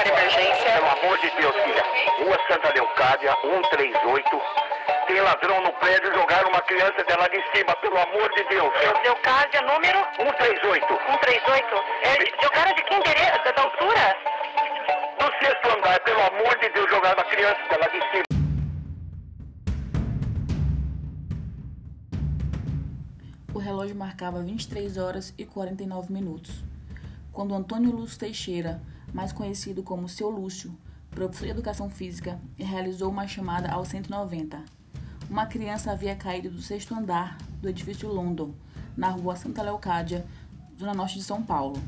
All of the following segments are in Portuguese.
Placar emergência. Pelo amor de Deus, filha. Rua Santa Leocádia, 138. Tem ladrão no prédio, jogaram uma criança dela de cima, pelo amor de Deus. Leocádia, número 138. 138. É, jogaram de que endereço? Da, da altura? No sexto andar, pelo amor de Deus, jogaram a criança dela de cima. O relógio marcava 23 horas e 49 minutos, quando Antônio Lúcio Teixeira, mais conhecido como Seu Lúcio, professor de educação física, realizou uma chamada ao 190. Uma criança havia caído do sexto andar do edifício London, na rua Santa Leocádia, zona norte de São Paulo.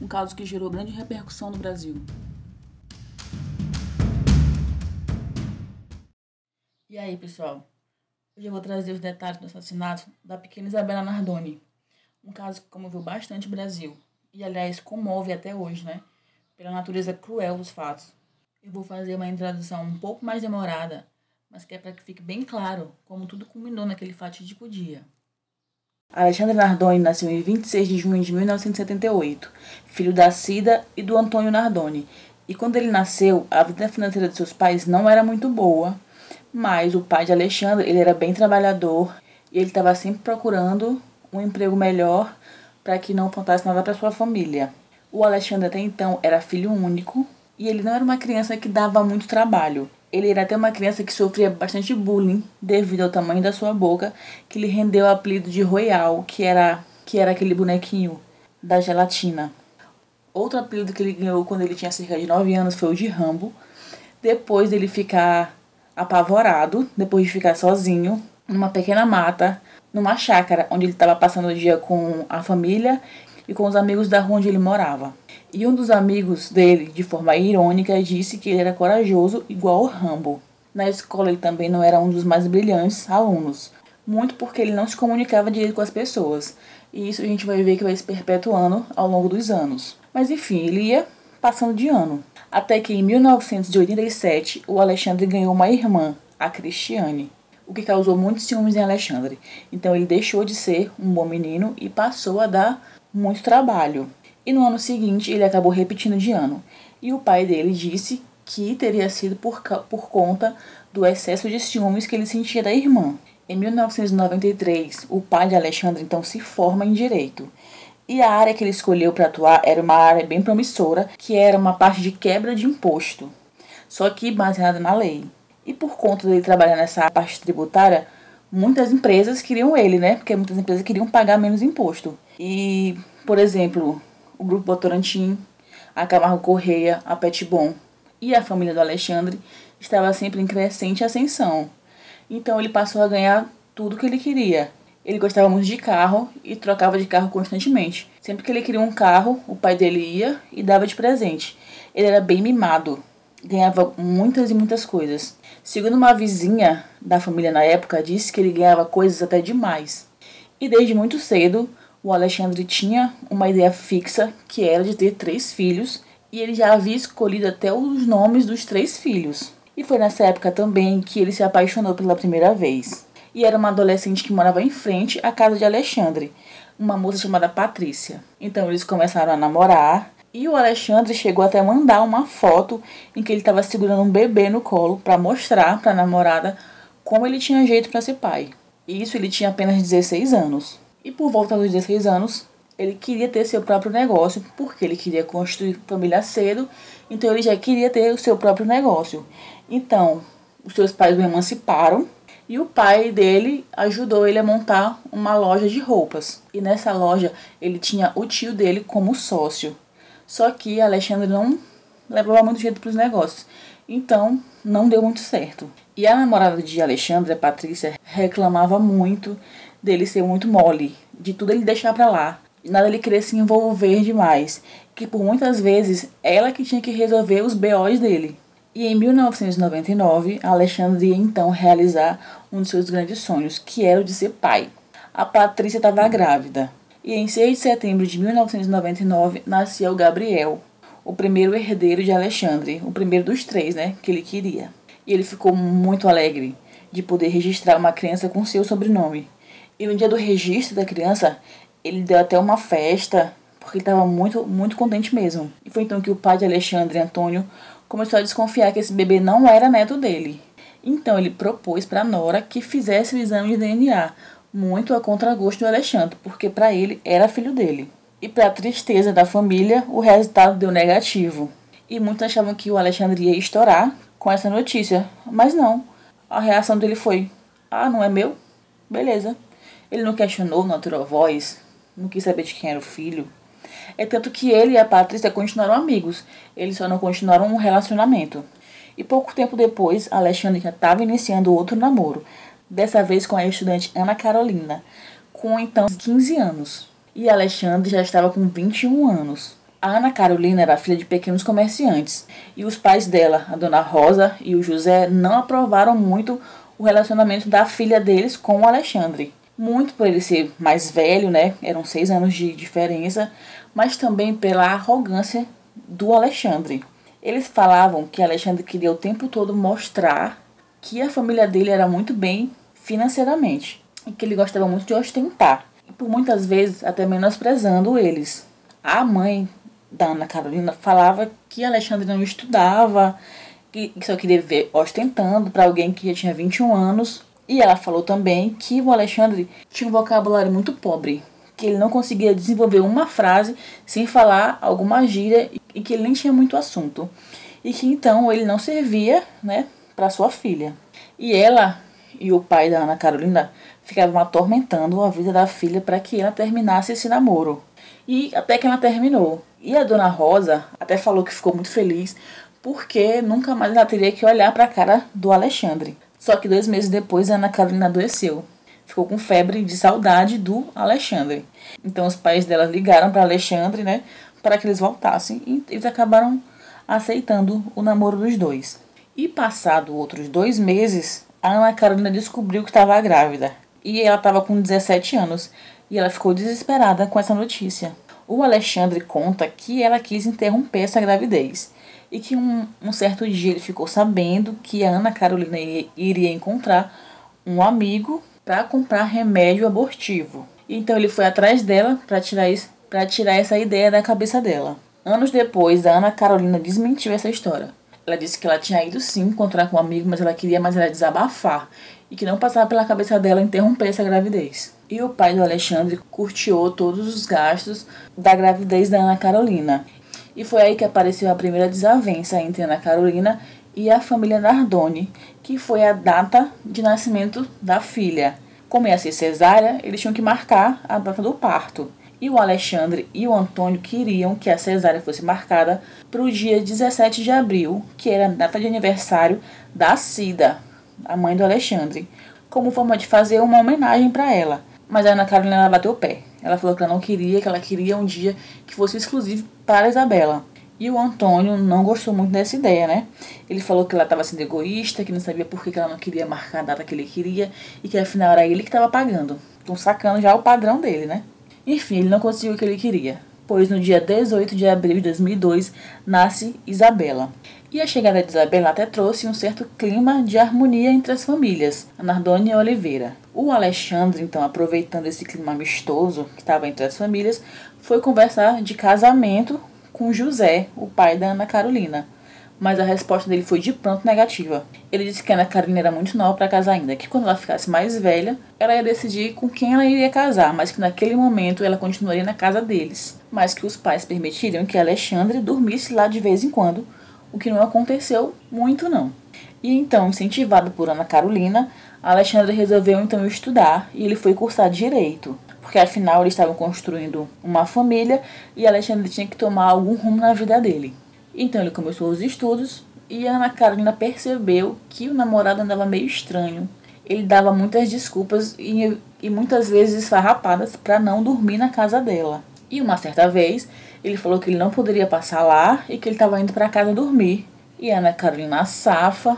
Um caso que gerou grande repercussão no Brasil. E aí, pessoal? Hoje eu vou trazer os detalhes do assassinato da pequena Isabela Nardoni. Um caso que comoveu bastante o Brasil. E, aliás, comove até hoje, né? Pela natureza cruel dos fatos. Eu vou fazer uma introdução um pouco mais demorada, mas que é para que fique bem claro como tudo culminou naquele fatídico dia. Alexandre Nardoni nasceu em 26 de junho de 1978, filho da Cida e do Antônio Nardoni. E quando ele nasceu, a vida financeira de seus pais não era muito boa, mas o pai de Alexandre, ele era bem trabalhador e ele estava sempre procurando um emprego melhor para que não faltasse nada para sua família. O Alexandre até então era filho único e ele não era uma criança que dava muito trabalho. Ele era até uma criança que sofria bastante bullying devido ao tamanho da sua boca, que lhe rendeu o apelido de Royal, que era que era aquele bonequinho da gelatina. Outro apelido que ele ganhou quando ele tinha cerca de 9 anos foi o de Rambo. Depois dele ficar apavorado, depois de ficar sozinho, numa pequena mata, numa chácara, onde ele estava passando o dia com a família e com os amigos da rua onde ele morava. E um dos amigos dele, de forma irônica, disse que ele era corajoso igual o Rambo. Na escola ele também não era um dos mais brilhantes alunos, muito porque ele não se comunicava direito com as pessoas. E isso a gente vai ver que vai se perpetuando ao longo dos anos. Mas enfim, ele ia passando de ano. Até que em 1987 o Alexandre ganhou uma irmã, a Cristiane, o que causou muitos ciúmes em Alexandre. Então ele deixou de ser um bom menino e passou a dar muito trabalho. E no ano seguinte ele acabou repetindo de ano. E o pai dele disse que teria sido por, por conta do excesso de ciúmes que ele sentia da irmã. Em 1993, o pai de Alexandre então se forma em direito e a área que ele escolheu para atuar era uma área bem promissora, que era uma parte de quebra de imposto, só que baseada na lei. E por conta dele trabalhar nessa parte tributária, muitas empresas queriam ele, né? Porque muitas empresas queriam pagar menos imposto. E, por exemplo, o Grupo Botorantim, a Camargo Correia, a Petbon e a família do Alexandre estava sempre em crescente ascensão. Então ele passou a ganhar tudo que ele queria. Ele gostava muito de carro e trocava de carro constantemente. Sempre que ele queria um carro, o pai dele ia e dava de presente. Ele era bem mimado, ganhava muitas e muitas coisas. Segundo uma vizinha da família na época, disse que ele ganhava coisas até demais. E desde muito cedo, o Alexandre tinha uma ideia fixa, que era de ter três filhos, e ele já havia escolhido até os nomes dos três filhos. E foi nessa época também que ele se apaixonou pela primeira vez e era uma adolescente que morava em frente à casa de Alexandre, uma moça chamada Patrícia. Então eles começaram a namorar e o Alexandre chegou até a mandar uma foto em que ele estava segurando um bebê no colo para mostrar para a namorada como ele tinha jeito para ser pai. E isso ele tinha apenas 16 anos. E por volta dos 16 anos, ele queria ter seu próprio negócio, porque ele queria construir família cedo, então ele já queria ter o seu próprio negócio. Então, os seus pais o emanciparam e o pai dele ajudou ele a montar uma loja de roupas. E nessa loja ele tinha o tio dele como sócio. Só que Alexandre não levava muito jeito para os negócios. Então não deu muito certo. E a namorada de Alexandre, a Patrícia, reclamava muito dele ser muito mole, de tudo ele deixar para lá. Nada ele querer se envolver demais, que por muitas vezes ela que tinha que resolver os BOs dele. E em 1999, Alexandre ia então realizar um de seus grandes sonhos, que era o de ser pai. A Patrícia estava grávida. E em 6 de setembro de 1999 nascia o Gabriel, o primeiro herdeiro de Alexandre, o primeiro dos três, né, que ele queria. E ele ficou muito alegre de poder registrar uma criança com seu sobrenome. E no dia do registro da criança, ele deu até uma festa porque ele estava muito, muito contente mesmo. E foi então que o pai de Alexandre, Antônio, começou a desconfiar que esse bebê não era neto dele. Então ele propôs para Nora que fizesse o exame de DNA, muito a contragosto do Alexandre, porque para ele era filho dele. E para a tristeza da família, o resultado deu negativo. E muitos achavam que o Alexandre ia estourar com essa notícia, mas não. A reação dele foi: "Ah, não é meu? Beleza". Ele não questionou, não tirou voz, não quis saber de quem era o filho. É tanto que ele e a Patrícia continuaram amigos, eles só não continuaram um relacionamento. E pouco tempo depois, Alexandre já estava iniciando outro namoro, dessa vez com a estudante Ana Carolina, com então 15 anos. E Alexandre já estava com 21 anos. A Ana Carolina era filha de pequenos comerciantes, e os pais dela, a dona Rosa e o José, não aprovaram muito o relacionamento da filha deles com o Alexandre. Muito por ele ser mais velho, né? Eram seis anos de diferença, mas também pela arrogância do Alexandre. Eles falavam que Alexandre queria o tempo todo mostrar que a família dele era muito bem financeiramente e que ele gostava muito de ostentar, e por muitas vezes até menosprezando eles. A mãe da Ana Carolina falava que Alexandre não estudava, que só queria ver ostentando para alguém que já tinha 21 anos. E ela falou também que o Alexandre tinha um vocabulário muito pobre, que ele não conseguia desenvolver uma frase sem falar alguma gíria e que ele nem tinha muito assunto. E que então ele não servia, né, para sua filha. E ela e o pai da Ana Carolina ficavam atormentando a vida da filha para que ela terminasse esse namoro. E até que ela terminou. E a dona Rosa até falou que ficou muito feliz porque nunca mais ela teria que olhar para a cara do Alexandre. Só que dois meses depois a Ana Carolina adoeceu ficou com febre de saudade do Alexandre. Então os pais dela ligaram para Alexandre, né, para que eles voltassem e eles acabaram aceitando o namoro dos dois. E passado outros dois meses, a Ana Carolina descobriu que estava grávida e ela estava com 17 anos e ela ficou desesperada com essa notícia. O Alexandre conta que ela quis interromper essa gravidez e que um, um certo dia ele ficou sabendo que a Ana Carolina iria encontrar um amigo para comprar remédio abortivo. Então ele foi atrás dela para tirar para tirar essa ideia da cabeça dela. Anos depois, a Ana Carolina desmentiu essa história. Ela disse que ela tinha ido sim encontrar com um amigo, mas ela queria mais era desabafar e que não passava pela cabeça dela interromper essa gravidez. E o pai do Alexandre curtiou todos os gastos da gravidez da Ana Carolina. E foi aí que apareceu a primeira desavença entre Ana Carolina e a família Nardoni, que foi a data de nascimento da filha. Como ia ser cesárea, eles tinham que marcar a data do parto. E o Alexandre e o Antônio queriam que a cesárea fosse marcada para o dia 17 de abril, que era a data de aniversário da Cida, a mãe do Alexandre, como forma de fazer uma homenagem para ela. Mas a Ana Carolina bateu o pé. Ela falou que ela não queria, que ela queria um dia que fosse exclusivo para a Isabela. E o Antônio não gostou muito dessa ideia, né? Ele falou que ela estava sendo egoísta, que não sabia por que ela não queria marcar a data que ele queria e que afinal era ele que estava pagando. Estão sacando já o padrão dele, né? Enfim, ele não conseguiu o que ele queria, pois no dia 18 de abril de 2002 nasce Isabela. E a chegada de Isabela até trouxe um certo clima de harmonia entre as famílias, a Nardone e a Oliveira. O Alexandre, então, aproveitando esse clima amistoso que estava entre as famílias, foi conversar de casamento com José, o pai da Ana Carolina. Mas a resposta dele foi de pronto negativa. Ele disse que a Ana Carolina era muito nova para casar ainda, que quando ela ficasse mais velha, ela ia decidir com quem ela iria casar, mas que naquele momento ela continuaria na casa deles. Mas que os pais permitiriam que Alexandre dormisse lá de vez em quando, o que não aconteceu muito não. E então, incentivado por Ana Carolina, Alexandre resolveu então estudar e ele foi cursar direito porque afinal eles estavam construindo uma família e Alexandre tinha que tomar algum rumo na vida dele. Então ele começou os estudos e Ana Carolina percebeu que o namorado andava meio estranho. Ele dava muitas desculpas e, e muitas vezes esfarrapadas para não dormir na casa dela. E uma certa vez ele falou que ele não poderia passar lá e que ele estava indo para casa dormir. E Ana Carolina safa,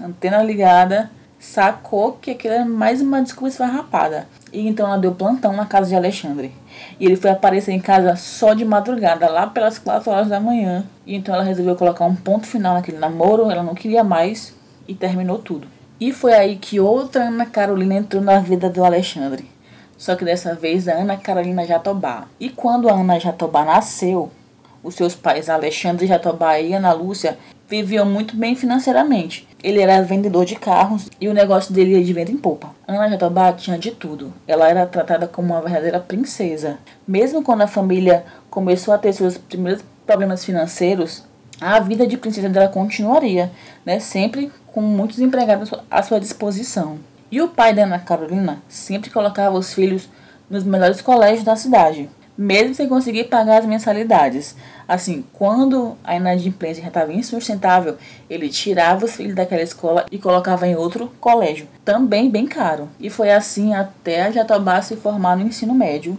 antena ligada, sacou que aquilo era mais uma desculpa esfarrapada. E então ela deu plantão na casa de Alexandre. E ele foi aparecer em casa só de madrugada, lá pelas 4 horas da manhã. E então ela resolveu colocar um ponto final naquele namoro, ela não queria mais e terminou tudo. E foi aí que outra Ana Carolina entrou na vida do Alexandre. só que dessa vez a Ana Carolina Jatobá. E quando a Ana Jatobá nasceu, os seus pais Alexandre Jatobá e Ana Lúcia viviam muito bem financeiramente. Ele era vendedor de carros e o negócio dele ia de venda em polpa. Ana Jatobá tinha de tudo. Ela era tratada como uma verdadeira princesa. Mesmo quando a família começou a ter seus primeiros problemas financeiros, a vida de princesa dela continuaria, né? Sempre com muitos empregados à sua disposição. E o pai da Ana Carolina sempre colocava os filhos nos melhores colégios da cidade, mesmo sem conseguir pagar as mensalidades. Assim, quando a inadimplência já estava insustentável, ele tirava os filhos daquela escola e colocava em outro colégio, também bem caro. E foi assim até a Jatobá se formar no ensino médio.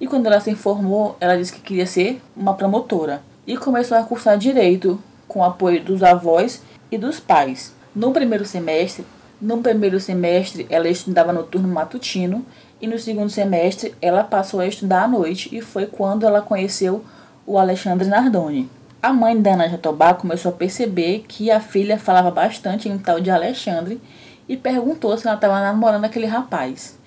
E quando ela se formou, ela disse que queria ser uma promotora e começou a cursar direito com o apoio dos avós e dos pais. No primeiro semestre, no primeiro semestre, ela estudava no turno matutino e no segundo semestre ela passou a estudar à noite e foi quando ela conheceu o Alexandre Nardoni. A mãe da Ana Jatobá começou a perceber que a filha falava bastante em tal de Alexandre e perguntou se ela estava namorando aquele rapaz.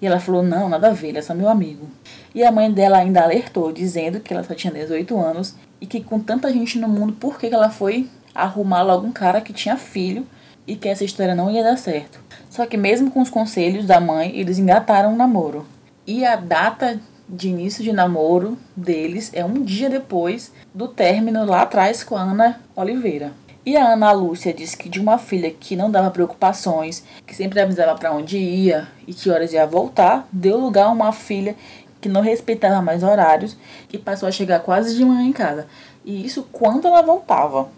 E ela falou: Não, nada a ver, ele é só meu amigo. E a mãe dela ainda alertou, dizendo que ela só tinha 18 anos e que com tanta gente no mundo, por que ela foi arrumar logo um cara que tinha filho e que essa história não ia dar certo. Só que mesmo com os conselhos da mãe, eles engataram um namoro. E a data de início de namoro deles é um dia depois do término lá atrás com a Ana Oliveira. E a Ana Lúcia disse que de uma filha que não dava preocupações, que sempre avisava para onde ia e que horas ia voltar, deu lugar a uma filha que não respeitava mais horários e passou a chegar quase de manhã em casa. E isso quando ela voltava.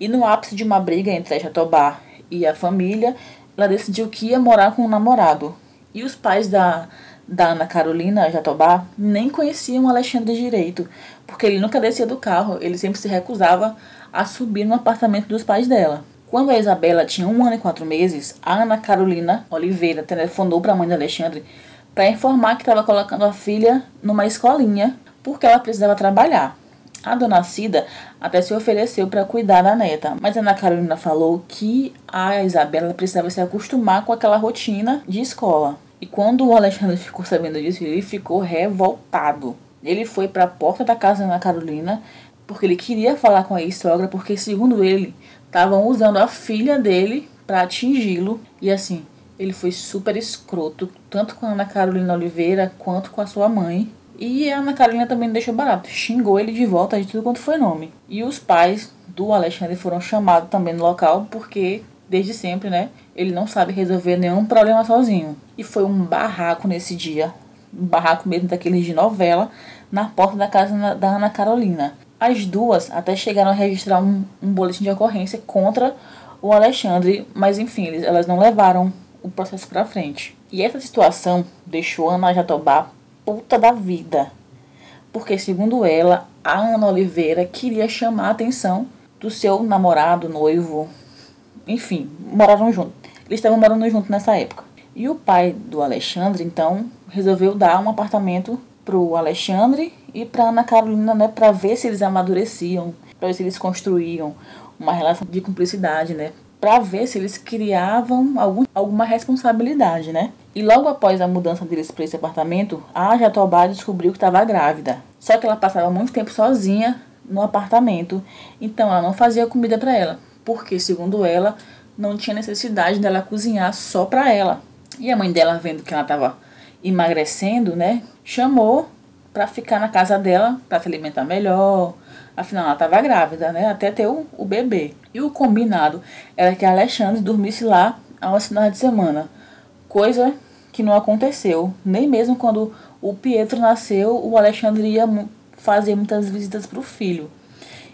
E no ápice de uma briga entre a Jatobá e a família, ela decidiu que ia morar com o namorado. E os pais da, da Ana Carolina Jatobá nem conheciam Alexandre direito, porque ele nunca descia do carro, ele sempre se recusava a subir no apartamento dos pais dela. Quando a Isabela tinha um ano e quatro meses, a Ana Carolina Oliveira telefonou para a mãe de Alexandre para informar que estava colocando a filha numa escolinha porque ela precisava trabalhar. A dona Cida até se ofereceu para cuidar da neta, mas a Ana Carolina falou que a Isabela precisava se acostumar com aquela rotina de escola. E quando o Alexandre ficou sabendo disso, ele ficou revoltado. Ele foi para a porta da casa da Carolina porque ele queria falar com a ex-sogra, porque segundo ele, estavam usando a filha dele para atingi-lo. E assim, ele foi super escroto, tanto com a Ana Carolina Oliveira quanto com a sua mãe. E a Ana Carolina também não deixou barato, xingou ele de volta de tudo quanto foi nome. E os pais do Alexandre foram chamados também no local, porque desde sempre, né, ele não sabe resolver nenhum problema sozinho. E foi um barraco nesse dia, um barraco mesmo daqueles de novela, na porta da casa da Ana Carolina. As duas até chegaram a registrar um, um boletim de ocorrência contra o Alexandre, mas enfim, elas não levaram o processo para frente. E essa situação deixou Ana Jatobá puta da vida. Porque, segundo ela, a Ana Oliveira queria chamar a atenção do seu namorado, noivo, enfim, moraram juntos. Eles estavam morando juntos nessa época. E o pai do Alexandre, então, resolveu dar um apartamento pro Alexandre e pra Ana Carolina, né, para ver se eles amadureciam, para ver se eles construíam uma relação de cumplicidade, né, para ver se eles criavam algum, alguma responsabilidade, né? E logo após a mudança deles para esse apartamento, a Jatobá descobriu que estava grávida. Só que ela passava muito tempo sozinha no apartamento, então ela não fazia comida para ela, porque segundo ela, não tinha necessidade dela cozinhar só para ela. E a mãe dela, vendo que ela estava emagrecendo, né, chamou para ficar na casa dela, para se alimentar melhor. Afinal, ela estava grávida, né, até ter o, o bebê. E o combinado era que Alexandre dormisse lá aos finais de semana, coisa que não aconteceu. Nem mesmo quando o Pietro nasceu, o Alexandre ia fazer muitas visitas para o filho.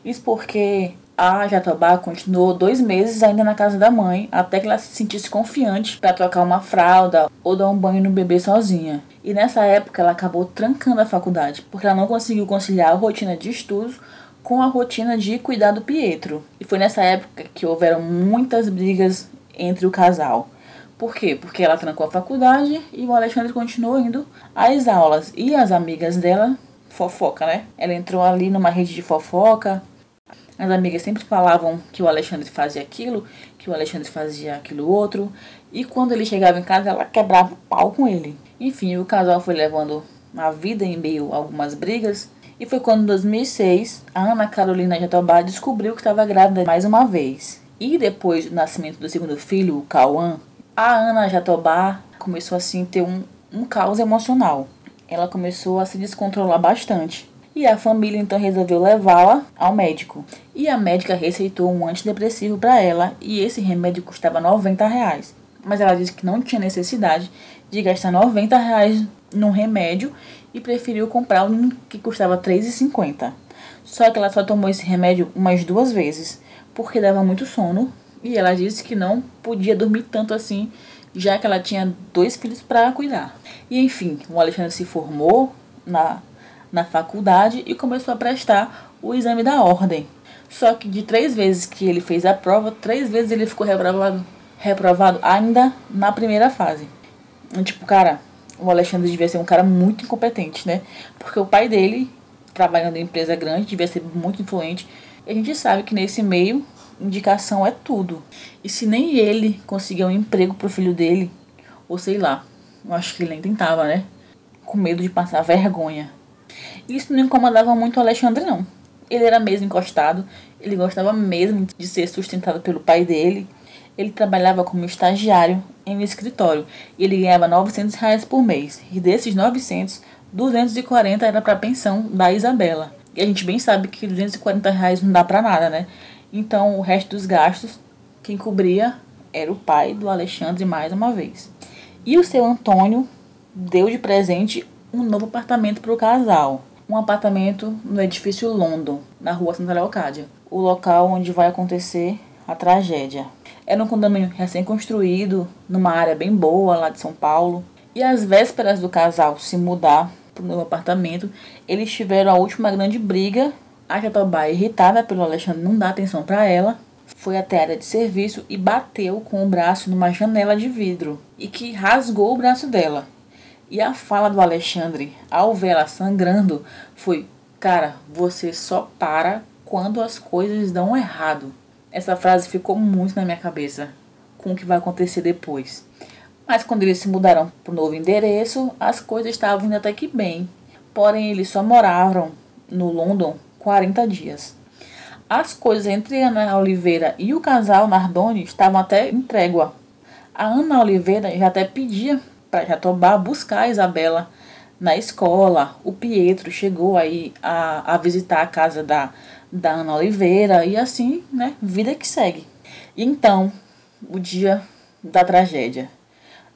Isso porque a Jatobá continuou dois meses ainda na casa da mãe, até que ela se sentisse confiante para trocar uma fralda ou dar um banho no bebê sozinha. E nessa época ela acabou trancando a faculdade, porque ela não conseguiu conciliar a rotina de estudos com a rotina de cuidar do Pietro. E foi nessa época que houveram muitas brigas entre o casal. Por quê? Porque ela trancou a faculdade e o Alexandre continuou indo às aulas. E as amigas dela, fofoca, né? Ela entrou ali numa rede de fofoca. As amigas sempre falavam que o Alexandre fazia aquilo, que o Alexandre fazia aquilo outro. E quando ele chegava em casa, ela quebrava o pau com ele. Enfim, o casal foi levando a vida em meio a algumas brigas. E foi quando, em 2006, a Ana Carolina Jatobá descobriu que estava grávida mais uma vez. E depois do nascimento do segundo filho, o Cauã, a Ana Jatobá começou assim a ter um, um caos emocional. Ela começou a se descontrolar bastante. E a família então resolveu levá-la ao médico. E a médica receitou um antidepressivo para ela e esse remédio custava 90 reais. Mas ela disse que não tinha necessidade de gastar 90 reais num remédio e preferiu comprar um que custava 3,50. Só que ela só tomou esse remédio umas duas vezes, porque dava muito sono e ela disse que não podia dormir tanto assim, já que ela tinha dois filhos para cuidar. E enfim, o Alexandre se formou na, na faculdade e começou a prestar o exame da ordem. Só que de três vezes que ele fez a prova, três vezes ele ficou reprovado, reprovado ainda na primeira fase. Tipo, cara, o Alexandre devia ser um cara muito incompetente, né? Porque o pai dele, trabalhando em empresa grande, devia ser muito influente. E a gente sabe que nesse meio, indicação é tudo. E se nem ele conseguir um emprego pro filho dele, ou sei lá, eu acho que ele nem tentava, né? Com medo de passar vergonha. Isso não incomodava muito o Alexandre, não. Ele era mesmo encostado, ele gostava mesmo de ser sustentado pelo pai dele. Ele trabalhava como estagiário em um escritório e ele ganhava 900 reais por mês. E desses 900, 240 era para a pensão da Isabela. E a gente bem sabe que 240 reais não dá para nada, né? Então o resto dos gastos, quem cobria era o pai do Alexandre mais uma vez. E o seu Antônio deu de presente um novo apartamento para o casal. Um apartamento no edifício London, na rua Santa Leocádia. O local onde vai acontecer a tragédia. Era um condomínio recém-construído, numa área bem boa lá de São Paulo. E às vésperas do casal se mudar para o novo apartamento, eles tiveram a última grande briga. A Jatobá, irritada pelo Alexandre não dar atenção para ela, foi até a área de serviço e bateu com o braço numa janela de vidro e que rasgou o braço dela. E a fala do Alexandre, ao ver ela sangrando, foi: Cara, você só para quando as coisas dão errado. Essa frase ficou muito na minha cabeça com o que vai acontecer depois. Mas quando eles se mudaram para o novo endereço, as coisas estavam indo até que bem. Porém, eles só moravam no London 40 dias. As coisas entre Ana Oliveira e o casal Nardoni estavam até em trégua. A Ana Oliveira já até pedia para Jatobá buscar a Isabela na escola. O Pietro chegou aí a, a visitar a casa da da Ana Oliveira e assim, né, vida que segue. E então, o dia da tragédia.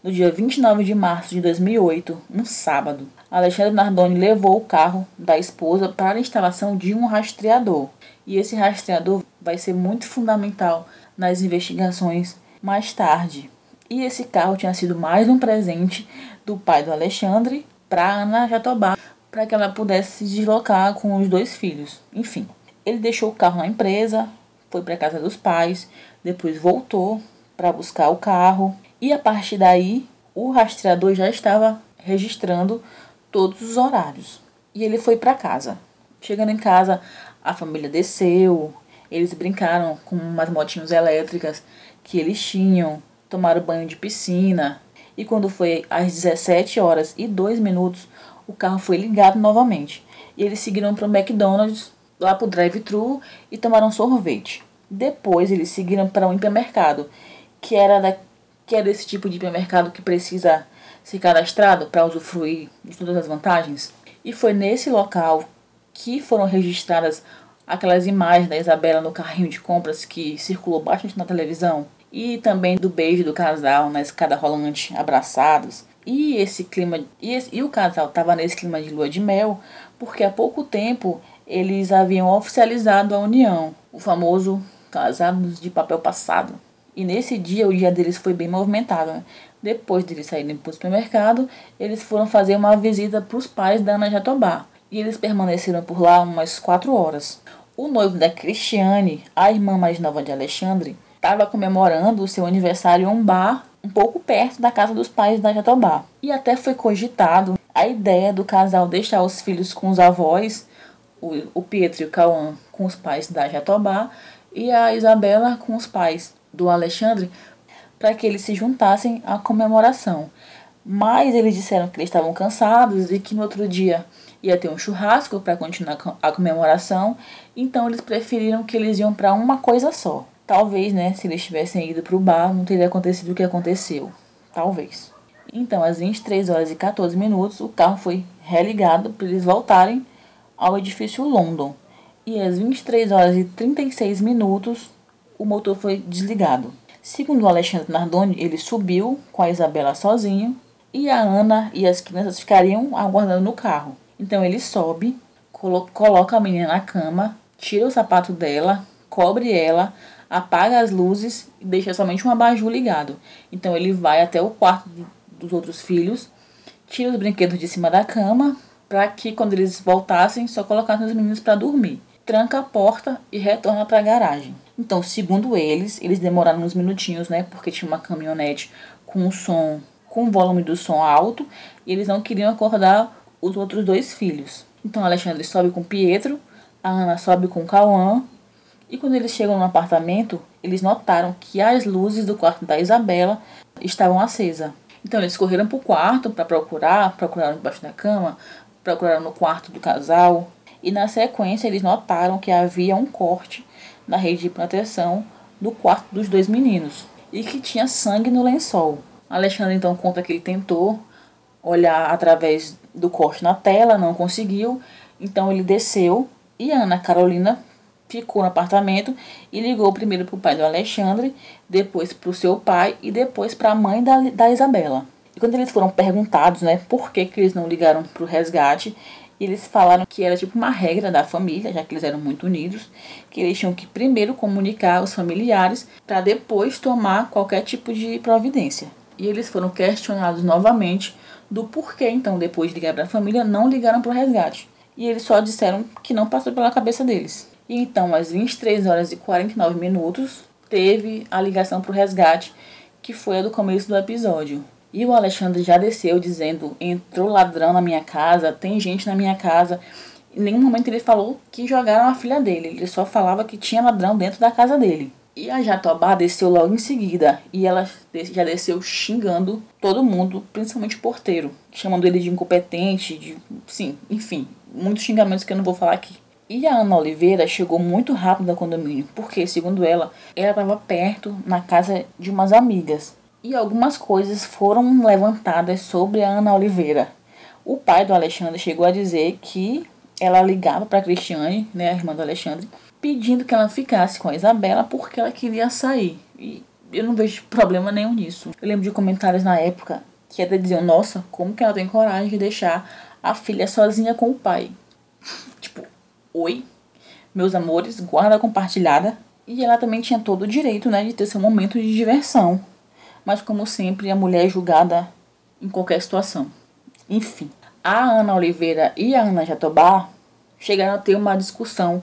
No dia 29 de março de 2008, um sábado, Alexandre Nardoni levou o carro da esposa para a instalação de um rastreador. E esse rastreador vai ser muito fundamental nas investigações mais tarde. E esse carro tinha sido mais um presente do pai do Alexandre para Ana Jatobá, para que ela pudesse se deslocar com os dois filhos. Enfim, ele deixou o carro na empresa, foi para casa dos pais, depois voltou para buscar o carro e a partir daí o rastreador já estava registrando todos os horários. E ele foi para casa. Chegando em casa, a família desceu, eles brincaram com umas motinhas elétricas que eles tinham, tomaram banho de piscina. E quando foi às 17 horas e 2 minutos, o carro foi ligado novamente. E eles seguiram para o McDonald's lá pro drive-thru e tomaram sorvete. Depois eles seguiram para um hipermercado, que era da que é desse tipo de hipermercado que precisa ser cadastrado para usufruir de todas as vantagens. E foi nesse local que foram registradas aquelas imagens da Isabela no carrinho de compras que circulou bastante na televisão. E também do beijo do casal na escada rolante, abraçados. E esse clima. E, esse, e o casal estava nesse clima de lua de mel, porque há pouco tempo eles haviam oficializado a união, o famoso casados de papel passado. E nesse dia, o dia deles foi bem movimentado. Né? Depois de eles saírem para o supermercado, eles foram fazer uma visita para os pais da Ana Jatobá. E eles permaneceram por lá umas quatro horas. O noivo da Cristiane, a irmã mais nova de Alexandre, estava comemorando o seu aniversário em um bar um pouco perto da casa dos pais da Jatobá. E até foi cogitado a ideia do casal deixar os filhos com os avós o, o Pietro e o Cauã com os pais da Jatobá e a Isabela com os pais do Alexandre para que eles se juntassem à comemoração. Mas eles disseram que eles estavam cansados e que no outro dia ia ter um churrasco para continuar a comemoração, então eles preferiram que eles iam para uma coisa só. Talvez, né, se eles tivessem ido para o bar, não teria acontecido o que aconteceu. Talvez. Então, às 23 horas e 14 minutos, o carro foi religado para eles voltarem ao edifício London. E às 23 horas e 36 minutos, o motor foi desligado. Segundo Alexandre Nardoni, ele subiu com a Isabela sozinho e a Ana e as crianças ficariam aguardando no carro. Então ele sobe, colo coloca a menina na cama, tira o sapato dela, cobre ela, apaga as luzes e deixa somente um abajur ligado. Então ele vai até o quarto dos outros filhos, tira os brinquedos de cima da cama, para que quando eles voltassem só colocassem os meninos para dormir. Tranca a porta e retorna para a garagem. Então, segundo eles, eles demoraram uns minutinhos, né? Porque tinha uma caminhonete com o som, com o volume do som alto, e eles não queriam acordar os outros dois filhos. Então, Alexandre sobe com Pietro, a Ana sobe com Cauã, e quando eles chegam no apartamento, eles notaram que as luzes do quarto da Isabela estavam acesas. Então eles correram para o quarto para procurar, procuraram debaixo da cama, procuraram no quarto do casal e na sequência eles notaram que havia um corte na rede de proteção do quarto dos dois meninos e que tinha sangue no lençol. Alexandre então conta que ele tentou olhar através do corte na tela, não conseguiu, então ele desceu e Ana Carolina ficou no apartamento e ligou primeiro para o pai do Alexandre, depois para o seu pai e depois para a mãe da, da Isabela. E quando eles foram perguntados, né, por que, que eles não ligaram para o resgate, eles falaram que era tipo uma regra da família, já que eles eram muito unidos, que eles tinham que primeiro comunicar os familiares para depois tomar qualquer tipo de providência. E eles foram questionados novamente do porquê, então, depois de ligar para a família, não ligaram para o resgate. E eles só disseram que não passou pela cabeça deles. Então, às 23 horas e 49 minutos, teve a ligação para o resgate, que foi a do começo do episódio. E o Alexandre já desceu dizendo: entrou ladrão na minha casa, tem gente na minha casa. Em nenhum momento ele falou que jogaram a filha dele, ele só falava que tinha ladrão dentro da casa dele. E a Jatobá desceu logo em seguida e ela já desceu xingando todo mundo, principalmente o porteiro, chamando ele de incompetente, de. sim, enfim, muitos xingamentos que eu não vou falar aqui. E a Ana Oliveira chegou muito rápido ao condomínio, porque, segundo ela, ela estava perto, na casa de umas amigas. E algumas coisas foram levantadas sobre a Ana Oliveira. O pai do Alexandre chegou a dizer que ela ligava para a Cristiane, né, a irmã do Alexandre, pedindo que ela ficasse com a Isabela porque ela queria sair. E eu não vejo problema nenhum nisso. Eu lembro de comentários na época que até diziam: Nossa, como que ela tem coragem de deixar a filha sozinha com o pai? Oi, meus amores, guarda compartilhada. E ela também tinha todo o direito, né, de ter seu momento de diversão. Mas como sempre, a mulher é julgada em qualquer situação. Enfim, a Ana Oliveira e a Ana Jatobá chegaram a ter uma discussão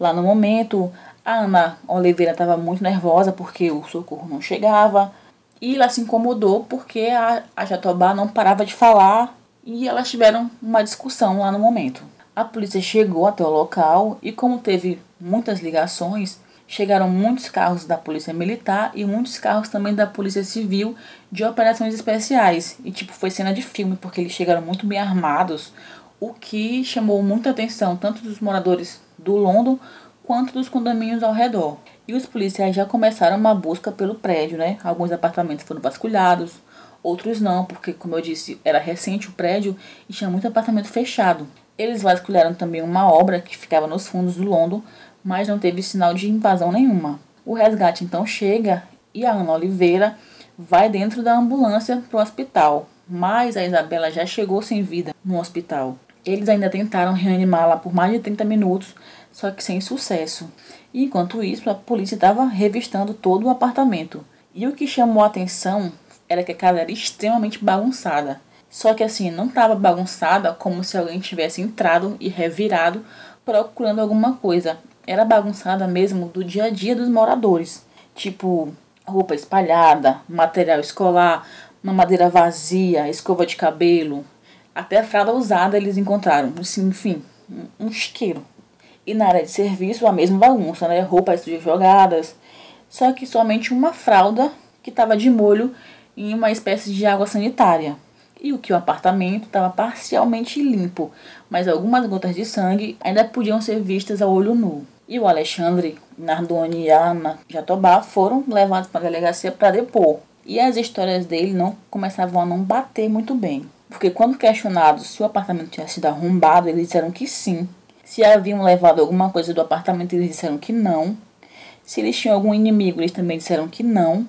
lá no momento. A Ana Oliveira estava muito nervosa porque o socorro não chegava. E ela se incomodou porque a, a Jatobá não parava de falar e elas tiveram uma discussão lá no momento. A polícia chegou até o local e, como teve muitas ligações, chegaram muitos carros da Polícia Militar e muitos carros também da Polícia Civil de operações especiais. E, tipo, foi cena de filme, porque eles chegaram muito bem armados, o que chamou muita atenção tanto dos moradores do London quanto dos condomínios ao redor. E os policiais já começaram uma busca pelo prédio, né? Alguns apartamentos foram vasculhados, outros não, porque, como eu disse, era recente o prédio e tinha muito apartamento fechado. Eles vasculharam também uma obra que ficava nos fundos do London, mas não teve sinal de invasão nenhuma. O resgate então chega e a Ana Oliveira vai dentro da ambulância para o hospital, mas a Isabela já chegou sem vida no hospital. Eles ainda tentaram reanimá-la por mais de 30 minutos, só que sem sucesso. E, enquanto isso, a polícia estava revistando todo o apartamento. E o que chamou a atenção era que a casa era extremamente bagunçada. Só que assim, não estava bagunçada como se alguém tivesse entrado e revirado procurando alguma coisa. Era bagunçada mesmo do dia a dia dos moradores. Tipo, roupa espalhada, material escolar, uma madeira vazia, escova de cabelo. Até a fralda usada eles encontraram. Assim, enfim, um chiqueiro. E na área de serviço, a mesma bagunça, né? Roupas jogadas. Só que somente uma fralda que estava de molho em uma espécie de água sanitária. E o que o apartamento estava parcialmente limpo, mas algumas gotas de sangue ainda podiam ser vistas a olho nu. E o Alexandre, Nardoni e Ana Jatobá foram levados para a delegacia para depor. E as histórias dele não começavam a não bater muito bem. Porque quando questionados se o apartamento tinha sido arrombado, eles disseram que sim. Se haviam levado alguma coisa do apartamento, eles disseram que não. Se eles tinham algum inimigo, eles também disseram que não.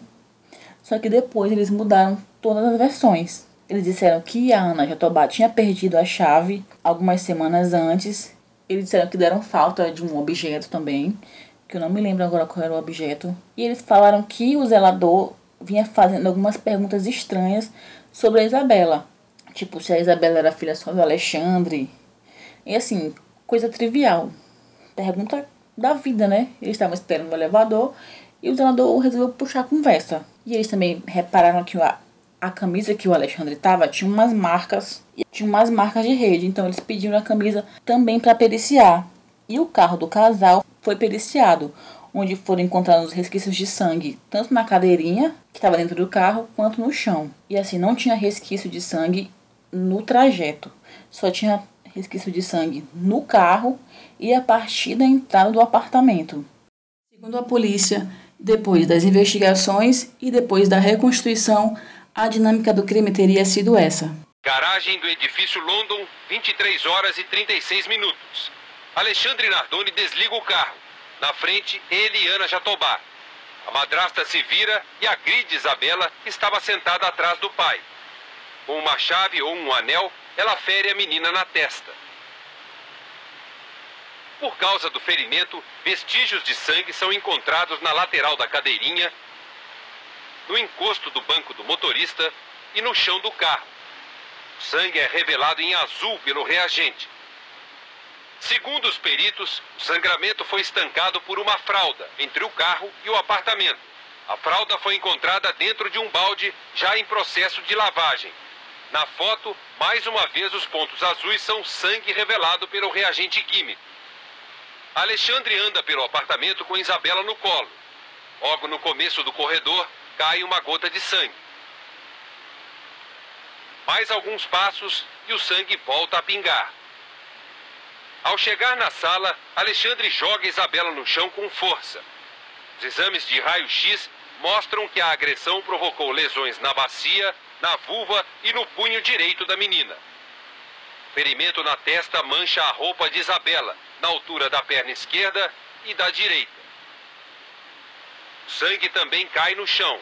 Só que depois eles mudaram todas as versões. Eles disseram que a Ana Jatobá tinha perdido a chave algumas semanas antes eles disseram que deram falta de um objeto também, que eu não me lembro agora qual era o objeto. E eles falaram que o zelador vinha fazendo algumas perguntas estranhas sobre a Isabela. Tipo, se a Isabela era filha só do Alexandre. E assim, coisa trivial. Pergunta da vida, né? Eles estavam esperando no elevador e o zelador resolveu puxar a conversa. E eles também repararam que a camisa que o Alexandre tava tinha umas marcas tinha umas marcas de rede, então eles pediram a camisa também para periciar. E o carro do casal foi periciado, onde foram encontrados resquícios de sangue, tanto na cadeirinha que estava dentro do carro, quanto no chão. E assim, não tinha resquício de sangue no trajeto, só tinha resquício de sangue no carro e a partir da entrada do apartamento. Segundo a polícia, depois das investigações e depois da reconstituição, a dinâmica do crime teria sido essa. Garagem do edifício London, 23 horas e 36 minutos. Alexandre Nardoni desliga o carro. Na frente, ele e Ana Jatobá. A madrasta se vira e agride Isabela, que estava sentada atrás do pai. Com uma chave ou um anel, ela fere a menina na testa. Por causa do ferimento, vestígios de sangue são encontrados na lateral da cadeirinha, no encosto do banco do motorista e no chão do carro. O sangue é revelado em azul pelo reagente. Segundo os peritos, o sangramento foi estancado por uma fralda entre o carro e o apartamento. A fralda foi encontrada dentro de um balde já em processo de lavagem. Na foto, mais uma vez os pontos azuis são sangue revelado pelo reagente químico. Alexandre anda pelo apartamento com Isabela no colo. Logo no começo do corredor, cai uma gota de sangue. Mais alguns passos e o sangue volta a pingar. Ao chegar na sala, Alexandre joga Isabela no chão com força. Os exames de raio-x mostram que a agressão provocou lesões na bacia, na vulva e no punho direito da menina. Ferimento na testa mancha a roupa de Isabela, na altura da perna esquerda e da direita. Sangue também cai no chão.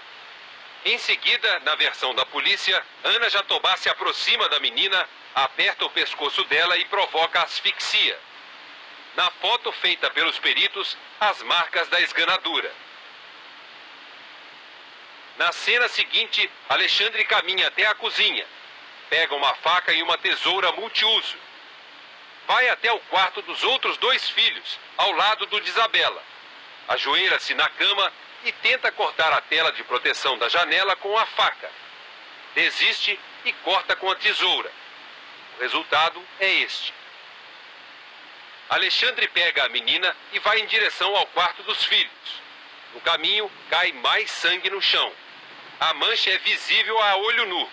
Em seguida, na versão da polícia, Ana Jatobá se aproxima da menina, aperta o pescoço dela e provoca asfixia. Na foto feita pelos peritos, as marcas da esganadura. Na cena seguinte, Alexandre caminha até a cozinha. Pega uma faca e uma tesoura multiuso. Vai até o quarto dos outros dois filhos, ao lado do de Isabela. Ajoelha-se na cama e tenta cortar a tela de proteção da janela com a faca. Desiste e corta com a tesoura. O resultado é este. Alexandre pega a menina e vai em direção ao quarto dos filhos. No caminho, cai mais sangue no chão. A mancha é visível a olho nu.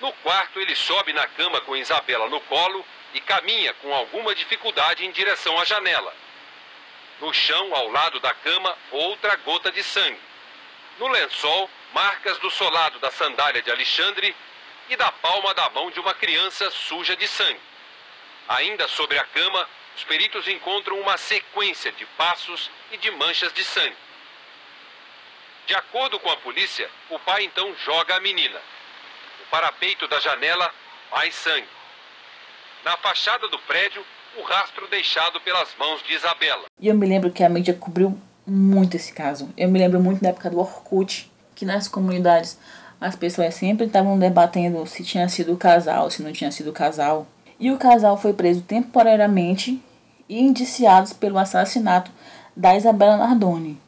No quarto, ele sobe na cama com Isabela no colo e caminha com alguma dificuldade em direção à janela. No chão, ao lado da cama, outra gota de sangue. No lençol, marcas do solado da sandália de Alexandre e da palma da mão de uma criança suja de sangue. Ainda sobre a cama, os peritos encontram uma sequência de passos e de manchas de sangue. De acordo com a polícia, o pai então joga a menina. No parapeito da janela, mais sangue. Na fachada do prédio, o rastro deixado pelas mãos de Isabela. E eu me lembro que a mídia cobriu muito esse caso. Eu me lembro muito da época do Orkut, que nas comunidades as pessoas sempre estavam debatendo se tinha sido casal, se não tinha sido casal. E o casal foi preso temporariamente e indiciados pelo assassinato da Isabela Nardoni.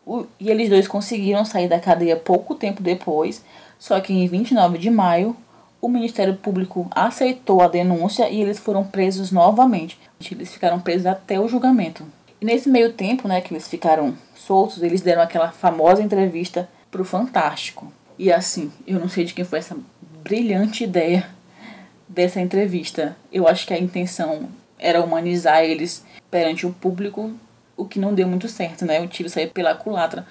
E eles dois conseguiram sair da cadeia pouco tempo depois, só que em 29 de maio o Ministério Público aceitou a denúncia e eles foram presos novamente. Eles ficaram presos até o julgamento. E nesse meio tempo, né, que eles ficaram soltos, eles deram aquela famosa entrevista pro Fantástico. E assim, eu não sei de quem foi essa brilhante ideia dessa entrevista. Eu acho que a intenção era humanizar eles perante o público, o que não deu muito certo, né? O tiro saiu pela culatra.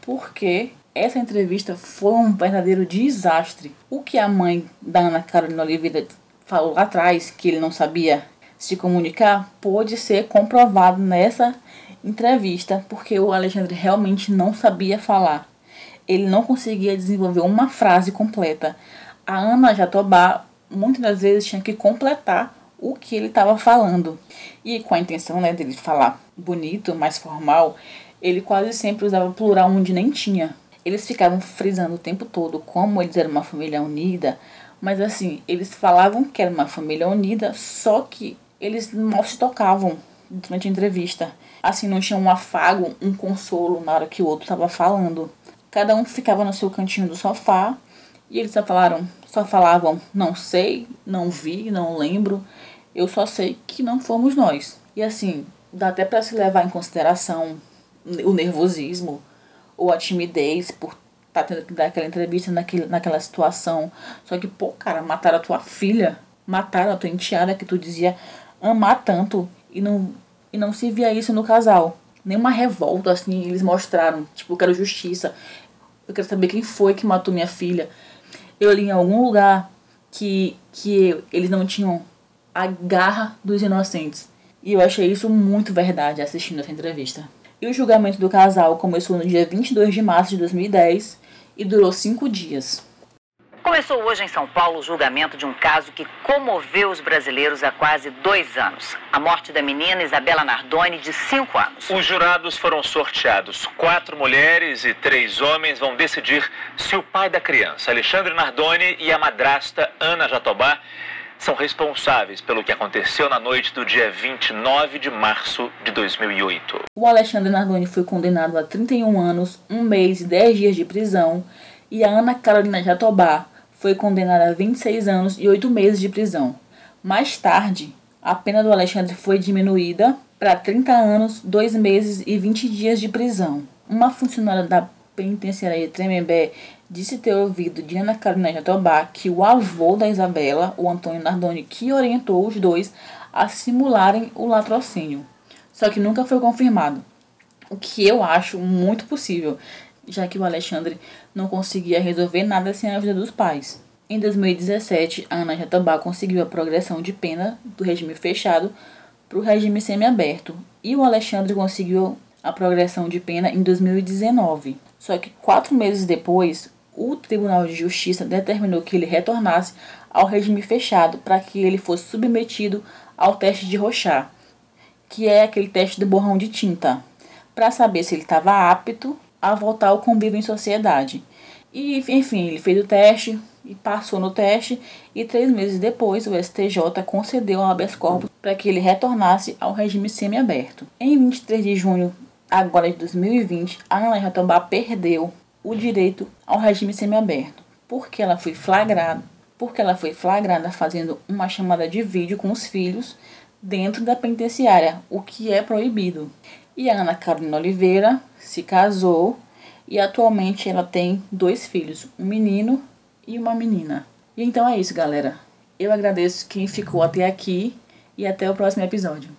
Porque essa entrevista foi um verdadeiro desastre. O que a mãe da Ana Carolina Oliveira falou lá atrás, que ele não sabia se comunicar, pôde ser comprovado nessa entrevista, porque o Alexandre realmente não sabia falar. Ele não conseguia desenvolver uma frase completa. A Ana Jatobá muitas das vezes tinha que completar o que ele estava falando. E com a intenção né, dele falar bonito, mais formal, ele quase sempre usava plural onde nem tinha. Eles ficavam frisando o tempo todo como eles eram uma família unida, mas assim, eles falavam que era uma família unida, só que eles mal se tocavam durante a entrevista. Assim, não tinha um afago, um consolo na hora que o outro estava falando. Cada um ficava no seu cantinho do sofá e eles só falaram, só falavam, não sei, não vi, não lembro. Eu só sei que não fomos nós. E assim, dá até para se levar em consideração o nervosismo ou a timidez por estar tá tendo que dar aquela entrevista naquele, naquela situação. Só que, pô, cara, mataram a tua filha, mataram a tua enteada que tu dizia amar tanto e não, e não se via isso no casal. Nenhuma revolta, assim, eles mostraram. Tipo, eu quero justiça. Eu quero saber quem foi que matou minha filha. Eu li em algum lugar que, que eles não tinham a garra dos inocentes. E eu achei isso muito verdade assistindo essa entrevista. E o julgamento do casal começou no dia 22 de março de 2010 e durou cinco dias. Começou hoje em São Paulo o julgamento de um caso que comoveu os brasileiros há quase dois anos. A morte da menina Isabela Nardoni, de cinco anos. Os jurados foram sorteados. Quatro mulheres e três homens vão decidir se o pai da criança, Alexandre Nardoni, e a madrasta, Ana Jatobá, são responsáveis pelo que aconteceu na noite do dia 29 de março de 2008. O Alexandre Nardoni foi condenado a 31 anos, um mês e 10 dias de prisão, e a Ana Carolina Jatobá foi condenada a 26 anos e 8 meses de prisão. Mais tarde, a pena do Alexandre foi diminuída para 30 anos, 2 meses e 20 dias de prisão. Uma funcionária da penitenciária de Tremembé disse ter ouvido de Ana Carolina Jatobá que o avô da Isabela, o Antônio Nardoni, que orientou os dois a simularem o latrocínio. Só que nunca foi confirmado. O que eu acho muito possível, já que o Alexandre não conseguia resolver nada sem a ajuda dos pais. Em 2017, a Ana Jatobá conseguiu a progressão de pena do regime fechado para o regime semiaberto e o Alexandre conseguiu a progressão de pena em 2019. Só que quatro meses depois, o Tribunal de Justiça determinou que ele retornasse ao regime fechado para que ele fosse submetido ao teste de Rochat, que é aquele teste do borrão de tinta, para saber se ele estava apto a voltar ao convívio em sociedade. E, enfim, ele fez o teste e passou no teste, e três meses depois o STJ concedeu ao habeas corpus para que ele retornasse ao regime semiaberto. Em 23 de junho agora de 2020, a Ana Jatobá perdeu o direito ao regime semiaberto, porque ela foi flagrada, porque ela foi flagrada fazendo uma chamada de vídeo com os filhos dentro da penitenciária, o que é proibido. E a Ana Carolina Oliveira se casou e atualmente ela tem dois filhos, um menino e uma menina. E então é isso, galera. Eu agradeço quem ficou até aqui e até o próximo episódio.